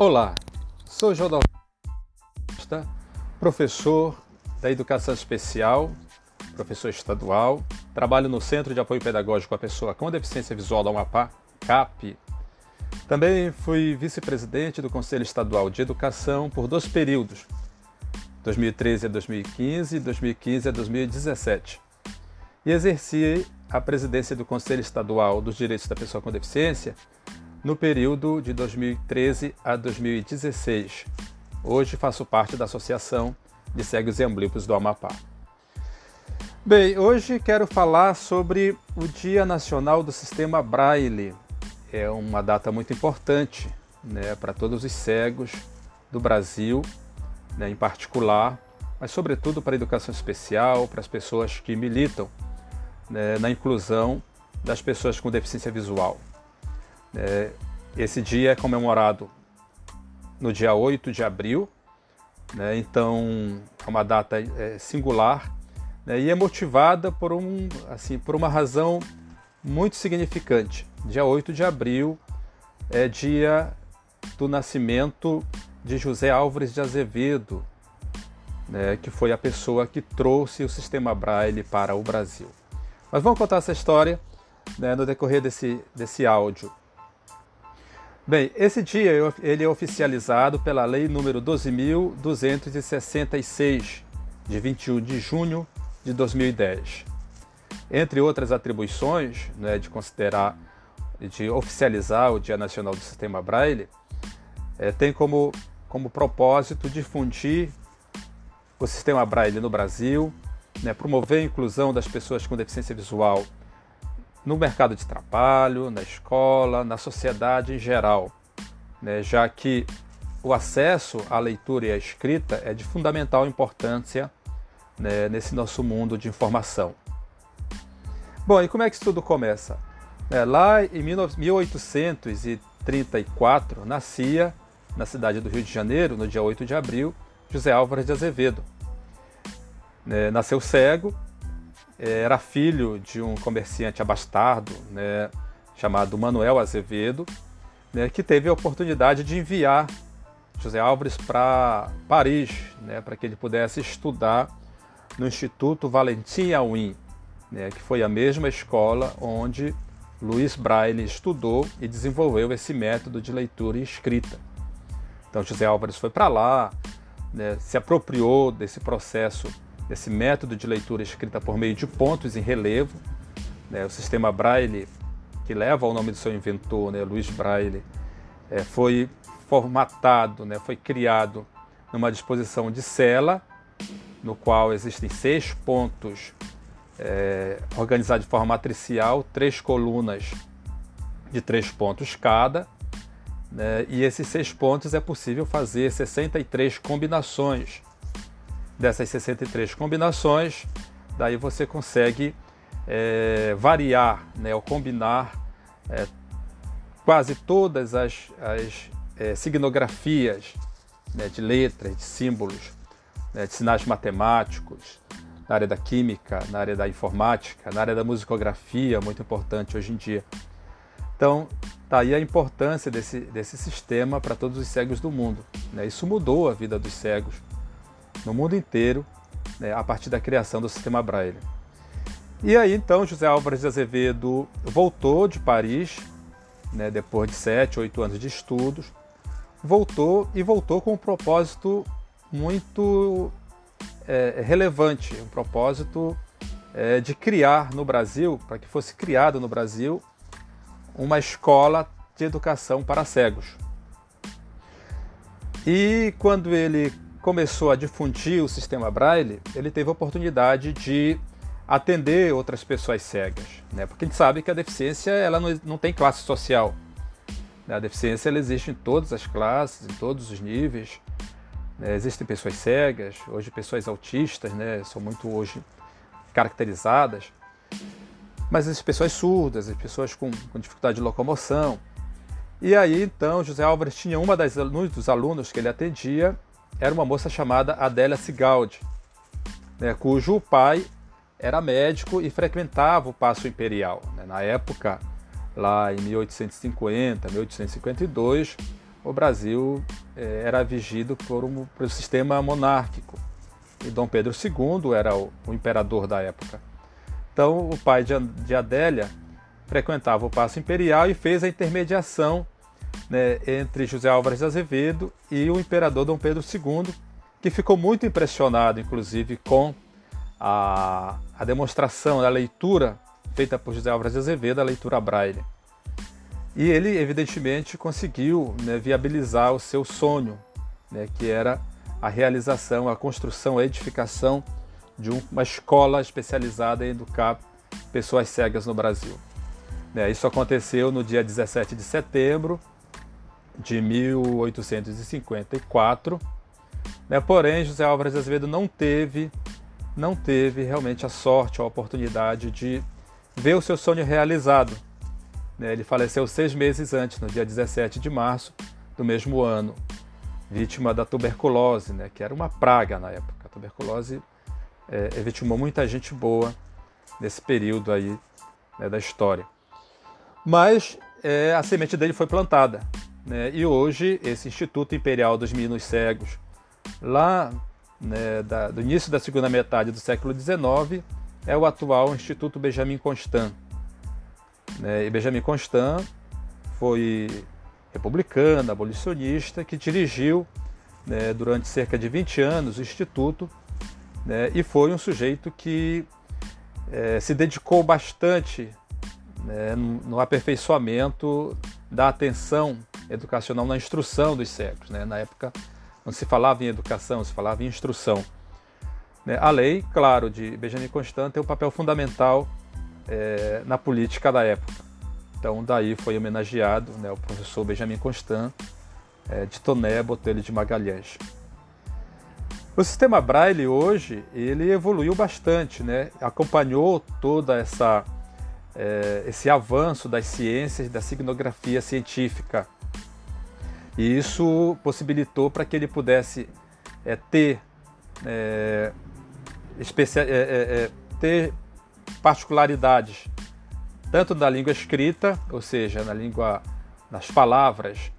Olá, sou Jodal professor da Educação Especial, professor estadual, trabalho no Centro de Apoio Pedagógico à Pessoa com Deficiência Visual da Amapá, CAP. Também fui vice-presidente do Conselho Estadual de Educação por dois períodos, 2013 a 2015 e 2015 a 2017. E exerci a presidência do Conselho Estadual dos Direitos da Pessoa com Deficiência no período de 2013 a 2016. Hoje faço parte da Associação de Cegos e Amblíopos do Amapá. Bem, hoje quero falar sobre o Dia Nacional do Sistema Braille. É uma data muito importante né, para todos os cegos do Brasil, né, em particular, mas sobretudo para a educação especial, para as pessoas que militam né, na inclusão das pessoas com deficiência visual. É, esse dia é comemorado no dia 8 de abril, né? então é uma data é, singular né? e é motivada por, um, assim, por uma razão muito significante. Dia 8 de abril é dia do nascimento de José Álvares de Azevedo, né? que foi a pessoa que trouxe o sistema Braille para o Brasil. Mas vamos contar essa história né, no decorrer desse, desse áudio. Bem, esse dia ele é oficializado pela Lei número 12.266, de 21 de junho de 2010. Entre outras atribuições né, de considerar, de oficializar o Dia Nacional do Sistema Braille, é, tem como, como propósito difundir o sistema Braille no Brasil, né, promover a inclusão das pessoas com deficiência visual no mercado de trabalho, na escola, na sociedade em geral, né, já que o acesso à leitura e à escrita é de fundamental importância né, nesse nosso mundo de informação. Bom, e como é que isso tudo começa? É, lá em 1834 nascia na cidade do Rio de Janeiro, no dia 8 de abril, José Álvares de Azevedo. É, nasceu cego era filho de um comerciante abastardo, né, chamado Manuel Azevedo, né, que teve a oportunidade de enviar José Álvares para Paris, né, para que ele pudesse estudar no Instituto Valentin Aouin, né, que foi a mesma escola onde Luiz Braille estudou e desenvolveu esse método de leitura e escrita. Então José Álvares foi para lá, né, se apropriou desse processo desse método de leitura escrita por meio de pontos em relevo. Né? O sistema Braille, que leva ao nome do seu inventor, né, Luiz Braille, é, foi formatado, né, foi criado numa disposição de cela, no qual existem seis pontos é, organizados de forma matricial, três colunas de três pontos cada, né, e esses seis pontos é possível fazer 63 combinações dessas 63 combinações, daí você consegue é, variar, né, ou combinar é, quase todas as, as é, signografias né, de letras, de símbolos, né, de sinais matemáticos, na área da química, na área da informática, na área da musicografia, muito importante hoje em dia. Então, tá aí a importância desse, desse sistema para todos os cegos do mundo. Né? Isso mudou a vida dos cegos no mundo inteiro né, a partir da criação do sistema Braille. E aí então José Álvares de Azevedo voltou de Paris, né, depois de sete, oito anos de estudos, voltou e voltou com um propósito muito é, relevante, um propósito é, de criar no Brasil, para que fosse criado no Brasil, uma escola de educação para cegos. E quando ele começou a difundir o sistema Braille, ele teve a oportunidade de atender outras pessoas cegas, né? Porque a gente sabe que a deficiência ela não, não tem classe social. Né? A deficiência ela existe em todas as classes, em todos os níveis. Né? Existem pessoas cegas, hoje pessoas autistas, né? São muito hoje caracterizadas. Mas existem pessoas surdas, as pessoas com, com dificuldade de locomoção. E aí então José Álvares tinha uma das um dos alunos que ele atendia era uma moça chamada Adélia Sigaldi, né, cujo pai era médico e frequentava o Paço Imperial. Né. Na época, lá em 1850, 1852, o Brasil é, era vigido por um, por um sistema monárquico. E Dom Pedro II era o, o imperador da época. Então, o pai de, de Adélia frequentava o Paço Imperial e fez a intermediação né, entre José Álvares Azevedo e o imperador Dom Pedro II, que ficou muito impressionado, inclusive, com a, a demonstração, a leitura feita por José Álvares Azevedo, a leitura braille. E ele, evidentemente, conseguiu né, viabilizar o seu sonho, né, que era a realização, a construção, a edificação de uma escola especializada em educar pessoas cegas no Brasil. Né, isso aconteceu no dia 17 de setembro de 1854. Né, porém, José Álvares Azevedo não teve, não teve realmente a sorte, a oportunidade de ver o seu sonho realizado. Né, ele faleceu seis meses antes, no dia 17 de março do mesmo ano, vítima da tuberculose, né, que era uma praga na época. A tuberculose é, vitimou muita gente boa nesse período aí né, da história. Mas é, a semente dele foi plantada. Né, e hoje, esse Instituto Imperial dos Meninos Cegos, lá né, da, do início da segunda metade do século XIX, é o atual Instituto Benjamin Constant. Né, e Benjamin Constant foi republicano, abolicionista, que dirigiu né, durante cerca de 20 anos o Instituto né, e foi um sujeito que é, se dedicou bastante né, no, no, aperfeiçoamento da atenção educacional na instrução dos cegos. Né? Na época não se falava em educação, se falava em instrução. Né? A lei, claro, de Benjamin Constant tem um papel fundamental é, na política da época. Então daí foi homenageado né, o professor Benjamin Constant é, de Toné Botelho de Magalhães. O sistema Braille hoje ele evoluiu bastante, né? acompanhou toda essa é, esse avanço das ciências da signografia científica e isso possibilitou para que ele pudesse é, ter é, é, ter particularidades tanto na língua escrita, ou seja, na língua, nas palavras,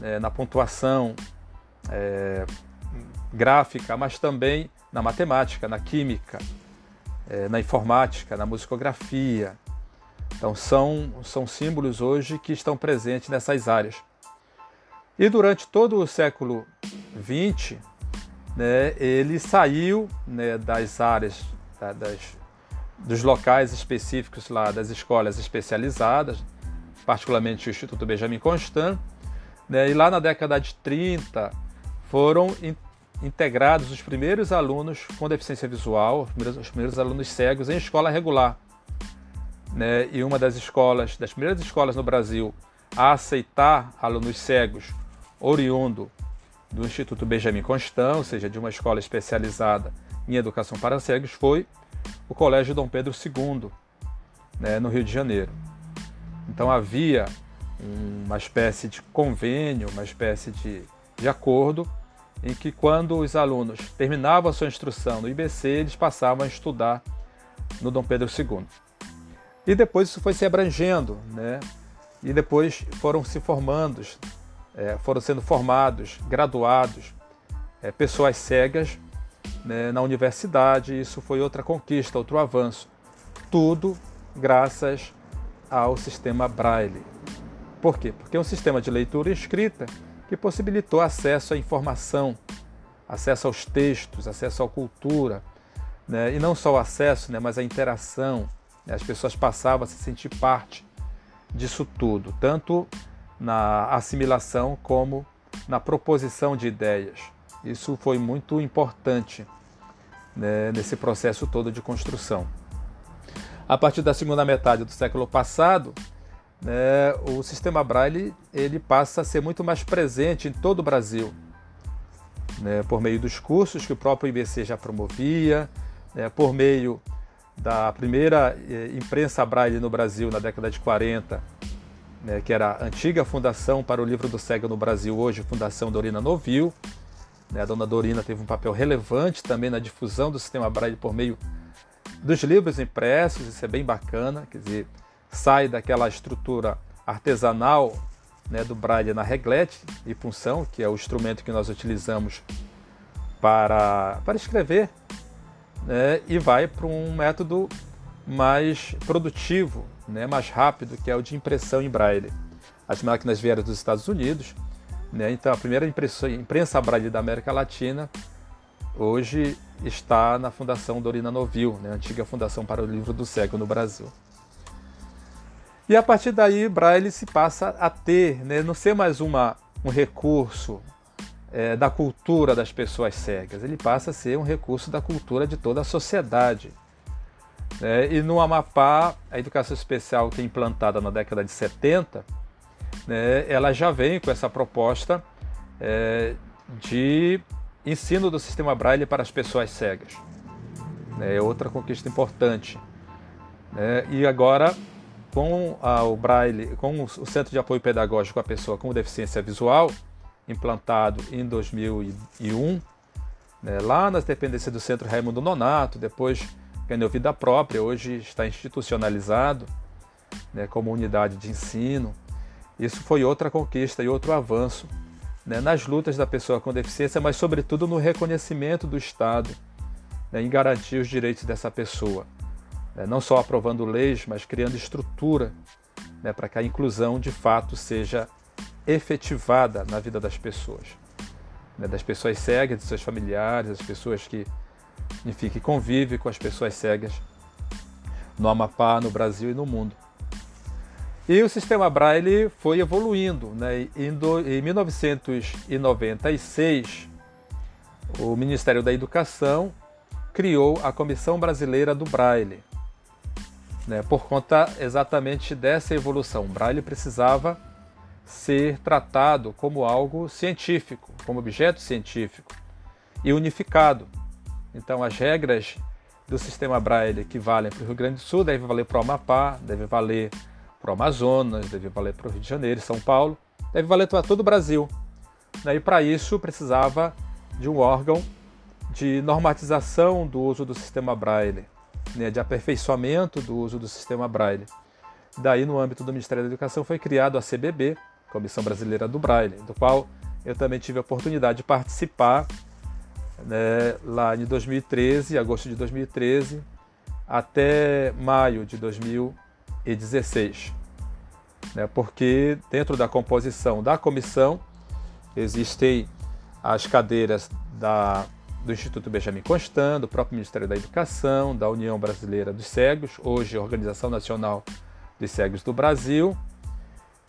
né, na pontuação gráfica, mas também na matemática, na química, na informática, na musicografia. Então são, são símbolos hoje que estão presentes nessas áreas. E durante todo o século XX, né, ele saiu né, das áreas, das, dos locais específicos lá das escolas especializadas, particularmente o Instituto Benjamin Constant, né, e lá na década de 30 foram in, integrados os primeiros alunos com deficiência visual, os primeiros, os primeiros alunos cegos em escola regular. Né, e uma das escolas, das primeiras escolas no Brasil a aceitar alunos cegos oriundo do Instituto Benjamin Constant, ou seja, de uma escola especializada em educação para cegos, foi o Colégio Dom Pedro II, né, no Rio de Janeiro. Então havia uma espécie de convênio, uma espécie de, de acordo, em que quando os alunos terminavam a sua instrução no IBC, eles passavam a estudar no Dom Pedro II. E depois isso foi se abrangendo, né? E depois foram se formando é, foram sendo formados, graduados, é, pessoas cegas né, na universidade. Isso foi outra conquista, outro avanço. Tudo graças ao sistema Braille. Por quê? Porque é um sistema de leitura e escrita que possibilitou acesso à informação, acesso aos textos, acesso à cultura, né? e não só o acesso, né, mas a interação. Né? As pessoas passavam a se sentir parte disso tudo, tanto na assimilação como na proposição de ideias. Isso foi muito importante né, nesse processo todo de construção. A partir da segunda metade do século passado, né, o sistema Braille ele passa a ser muito mais presente em todo o Brasil, né, por meio dos cursos que o próprio IBC já promovia, né, por meio da primeira eh, imprensa Braille no Brasil na década de 40, né, que era a antiga Fundação para o Livro do Cego no Brasil, hoje Fundação Dorina Novil. Né, a dona Dorina teve um papel relevante também na difusão do sistema Braille por meio dos livros impressos, isso é bem bacana, quer dizer, sai daquela estrutura artesanal né, do braille na reglete e punção, que é o instrumento que nós utilizamos para, para escrever, né, e vai para um método mais produtivo, né, mais rápido, que é o de impressão em braille. As máquinas vieram dos Estados Unidos, né, então a primeira imprensa braille da América Latina hoje está na Fundação Dorina Novil, né, antiga Fundação para o Livro do Cego no Brasil. E a partir daí, Braille se passa a ter, né, não ser mais uma, um recurso é, da cultura das pessoas cegas, ele passa a ser um recurso da cultura de toda a sociedade. É, e no Amapá, a educação especial que é implantada na década de 70, né, ela já vem com essa proposta é, de ensino do sistema Braille para as pessoas cegas. É outra conquista importante. É, e agora, com a, o Braille, com o Centro de Apoio Pedagógico à Pessoa com Deficiência Visual, implantado em 2001, né, lá nas dependências do Centro Raimundo Nonato, depois ganhou vida própria, hoje está institucionalizado né, como unidade de ensino. Isso foi outra conquista e outro avanço né, nas lutas da pessoa com deficiência, mas sobretudo no reconhecimento do Estado né, em garantir os direitos dessa pessoa. Né, não só aprovando leis, mas criando estrutura né, para que a inclusão de fato seja efetivada na vida das pessoas. Né, das pessoas cegas, de seus familiares, das pessoas que, enfim, que convivem com as pessoas cegas no Amapá, no Brasil e no mundo. E o sistema Braille foi evoluindo. Né? Em 1996, o Ministério da Educação criou a Comissão Brasileira do Braille, né? por conta exatamente dessa evolução. O Braille precisava ser tratado como algo científico, como objeto científico e unificado. Então, as regras do sistema Braille que valem para o Rio Grande do Sul devem valer para o Amapá, devem valer para o Amazonas, deve valer para o Rio de Janeiro, São Paulo, deve valer para todo o Brasil. E para isso precisava de um órgão de normatização do uso do sistema Braille, né, de aperfeiçoamento do uso do sistema Braille. Daí, no âmbito do Ministério da Educação, foi criado a CBB, Comissão Brasileira do Braille, do qual eu também tive a oportunidade de participar né, lá em 2013, agosto de 2013, até maio de 2014 e 16. Né? Porque dentro da composição da comissão existem as cadeiras da, do Instituto Benjamin Constant, do próprio Ministério da Educação, da União Brasileira dos Cegos, hoje Organização Nacional dos Cegos do Brasil,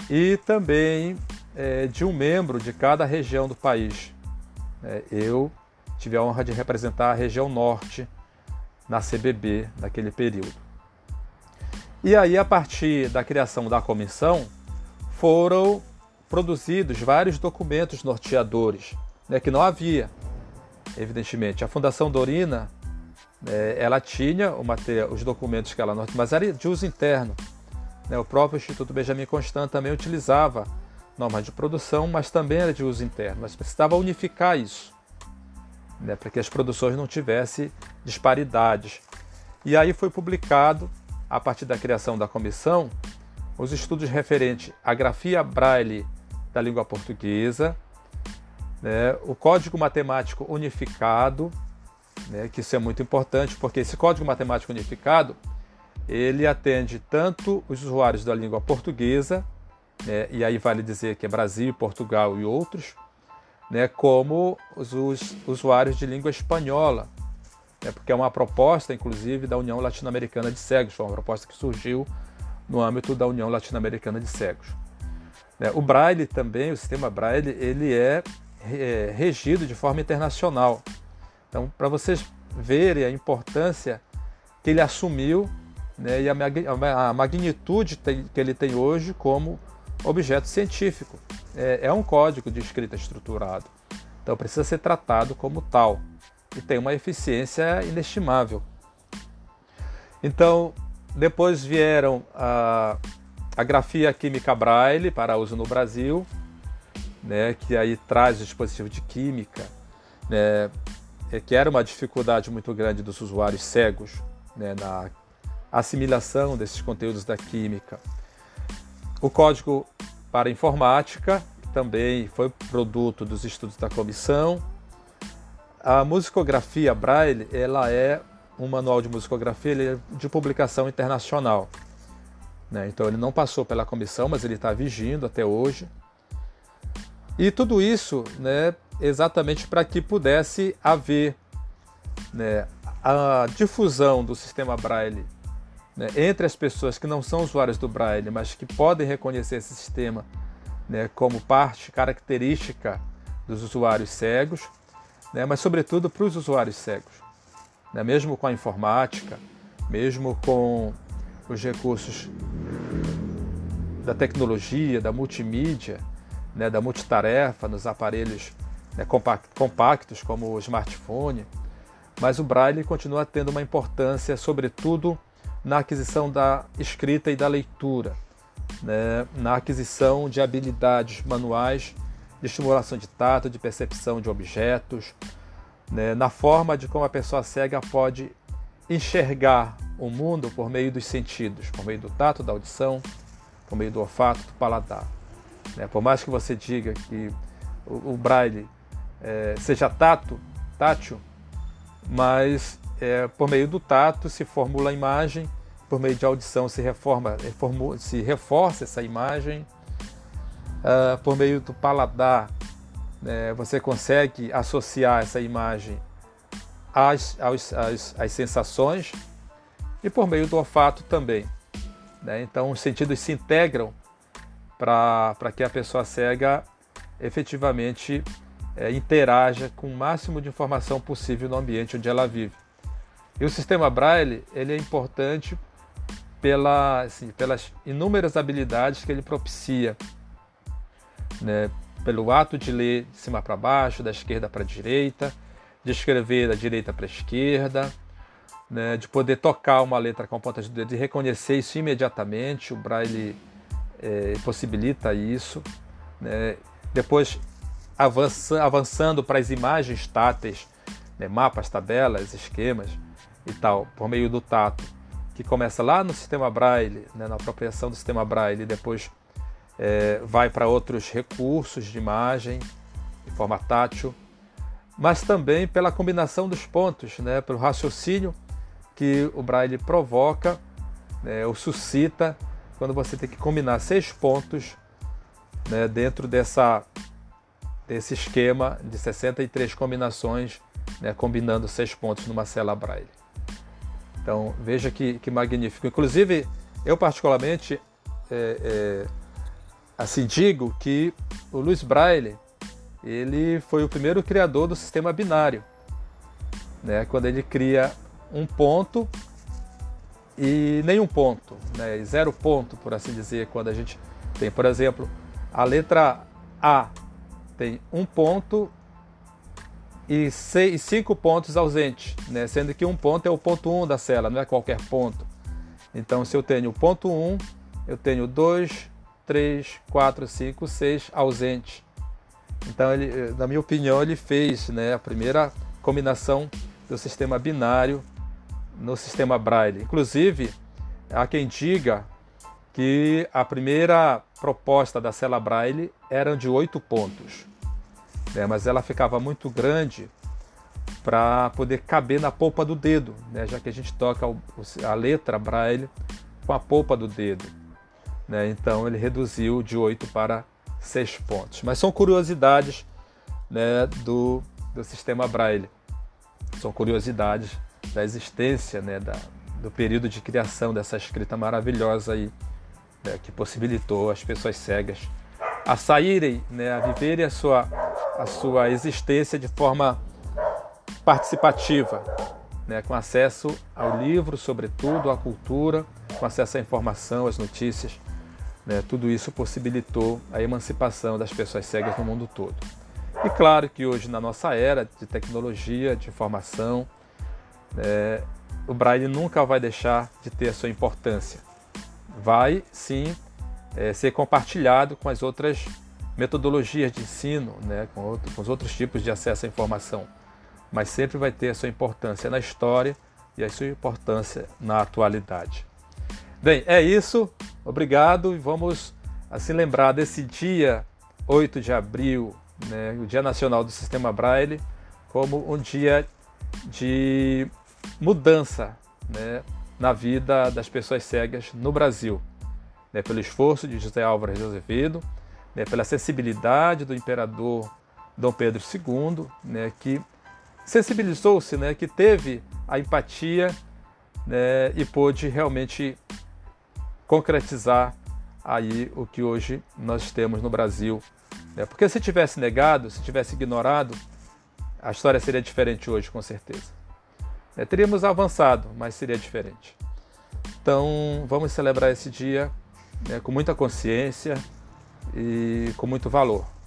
e também é, de um membro de cada região do país. É, eu tive a honra de representar a região norte na CBB naquele período. E aí, a partir da criação da comissão, foram produzidos vários documentos norteadores, né, que não havia, evidentemente. A Fundação Dorina, né, ela tinha material, os documentos que ela norte, mas era de uso interno. Né, o próprio Instituto Benjamin Constant também utilizava normas de produção, mas também era de uso interno. Mas precisava unificar isso, né, para que as produções não tivessem disparidades. E aí foi publicado a partir da criação da comissão, os estudos referentes à grafia braille da língua portuguesa, né, o código matemático unificado, né, que isso é muito importante, porque esse código matemático unificado ele atende tanto os usuários da língua portuguesa, né, e aí vale dizer que é Brasil, Portugal e outros, né, como os, os usuários de língua espanhola, é porque é uma proposta, inclusive, da União Latino-Americana de Cegos, foi uma proposta que surgiu no âmbito da União Latino-Americana de Cegos. É, o Braille também, o sistema Braille, ele é, é regido de forma internacional. Então, para vocês verem a importância que ele assumiu né, e a, magnitude que ele tem hoje como objeto científico. É, é um código de escrita estruturado, então precisa ser tratado como tal e tem uma eficiência inestimável. Então, depois vieram a, a grafia química Braille para uso no Brasil, né, que aí traz o dispositivo de química, né, é que era uma dificuldade muito grande dos usuários cegos né, na assimilação desses conteúdos da química. O código para informática, também foi produto dos estudos da comissão. A musicografia Braille, ela é um manual de musicografia é de publicação internacional. Né? Então ele não passou pela comissão, mas ele está vigindo até hoje. E tudo isso né, exatamente para que pudesse haver né, a difusão do sistema Braille né, entre as pessoas que não são usuários do Braille, mas que podem reconhecer esse sistema né, como parte característica dos usuários cegos, né, mas sobretudo para os usuários cegos. Né, mesmo com a informática, mesmo com os recursos da tecnologia, da multimídia, né, da multitarefa nos aparelhos né, compactos como o smartphone, mas o Braille continua tendo uma importância, sobretudo na aquisição da escrita e da leitura, né, na aquisição de habilidades manuais de estimulação de tato, de percepção de objetos, né, na forma de como a pessoa cega pode enxergar o mundo por meio dos sentidos, por meio do tato, da audição, por meio do olfato, do paladar. Né, por mais que você diga que o, o braille é, seja tato, tátil, mas é, por meio do tato se formula a imagem, por meio de audição se reforma, se reforça essa imagem, uh, por meio do paladar né, você consegue associar essa imagem às, às, às, às sensações e por meio do olfato também. Né? Então os sentidos se integram para que a pessoa cega efetivamente é, interaja com o máximo de informação possível no ambiente onde ela vive. E o sistema Braille ele é importante pela, assim, pelas inúmeras habilidades que ele propicia, né? pelo ato de ler de cima para baixo, da esquerda para a direita, de escrever da direita para a esquerda, né? de poder tocar uma letra com a ponta de dedo e reconhecer isso imediatamente. O Braille é, possibilita isso. Né? Depois avança, avançando para as imagens táteis, né, mapas, tabelas, esquemas e tal, por meio do tato, que começa lá no sistema Braille, né, na apropriação do sistema Braille, e depois é, vai para outros recursos de imagem, de forma tátil, mas também pela combinação dos pontos, né, pelo raciocínio que o Braille provoca né, ou suscita quando você tem que combinar seis pontos né, dentro dessa desse esquema de 63 combinações, né, combinando seis pontos numa cela braille. Então veja que, que magnífico. Inclusive, eu particularmente é, é, assim digo que o Luiz Braille ele foi o primeiro criador do sistema binário, né, quando ele cria um ponto e nenhum ponto, né, zero ponto, por assim dizer, quando a gente tem, por exemplo, a letra A tem um ponto e, seis, cinco pontos ausentes, né? sendo que um ponto é o ponto 1 um da cela, não é qualquer ponto. Então, se eu tenho o ponto 1, um, eu tenho 2, 3, 4, 5, 6 ausentes. Então, ele, na minha opinião, ele fez né, a primeira combinação do sistema binário no sistema Braille. Inclusive, há quem diga que a primeira proposta da cela Braille era de oito pontos né, mas ela ficava muito grande para poder caber na polpa do dedo, né, já que a gente toca a letra braille com a polpa do dedo. Né, então ele reduziu de 8 para 6 pontos. Mas são curiosidades né, do, do sistema braille. São curiosidades da existência, né, da, do período de criação dessa escrita maravilhosa aí, né, que possibilitou as pessoas cegas a saírem, né, a viverem a sua a sua existência de forma participativa, né, com acesso ao livro, sobretudo, à cultura, com acesso à informação, às notícias. Né, tudo isso possibilitou a emancipação das pessoas cegas no mundo todo. E claro que hoje, na nossa era de tecnologia, de informação, é, o Braille nunca vai deixar de ter a sua importância. Vai, sim, é, ser compartilhado com as outras metodologias de ensino, né, com, outro, com os outros tipos de acesso à informação, mas sempre vai ter a sua importância na história e a sua importância na atualidade. Bem, é isso. Obrigado e vamos assim lembrar desse dia 8 de abril, né, o Dia Nacional do Sistema Braille, como um dia de mudança né, na vida das pessoas cegas no Brasil, né, pelo esforço de José Álvares de Azevedo, né, pela sensibilidade do imperador Dom Pedro II, né, que sensibilizou-se, né, que teve a empatia né, e pôde realmente concretizar aí o que hoje nós temos no Brasil. Né? Porque se tivesse negado, se tivesse ignorado, a história seria diferente hoje, com certeza. É, teríamos avançado, mas seria diferente. Então, vamos celebrar esse dia né, com muita consciência e com muito valor.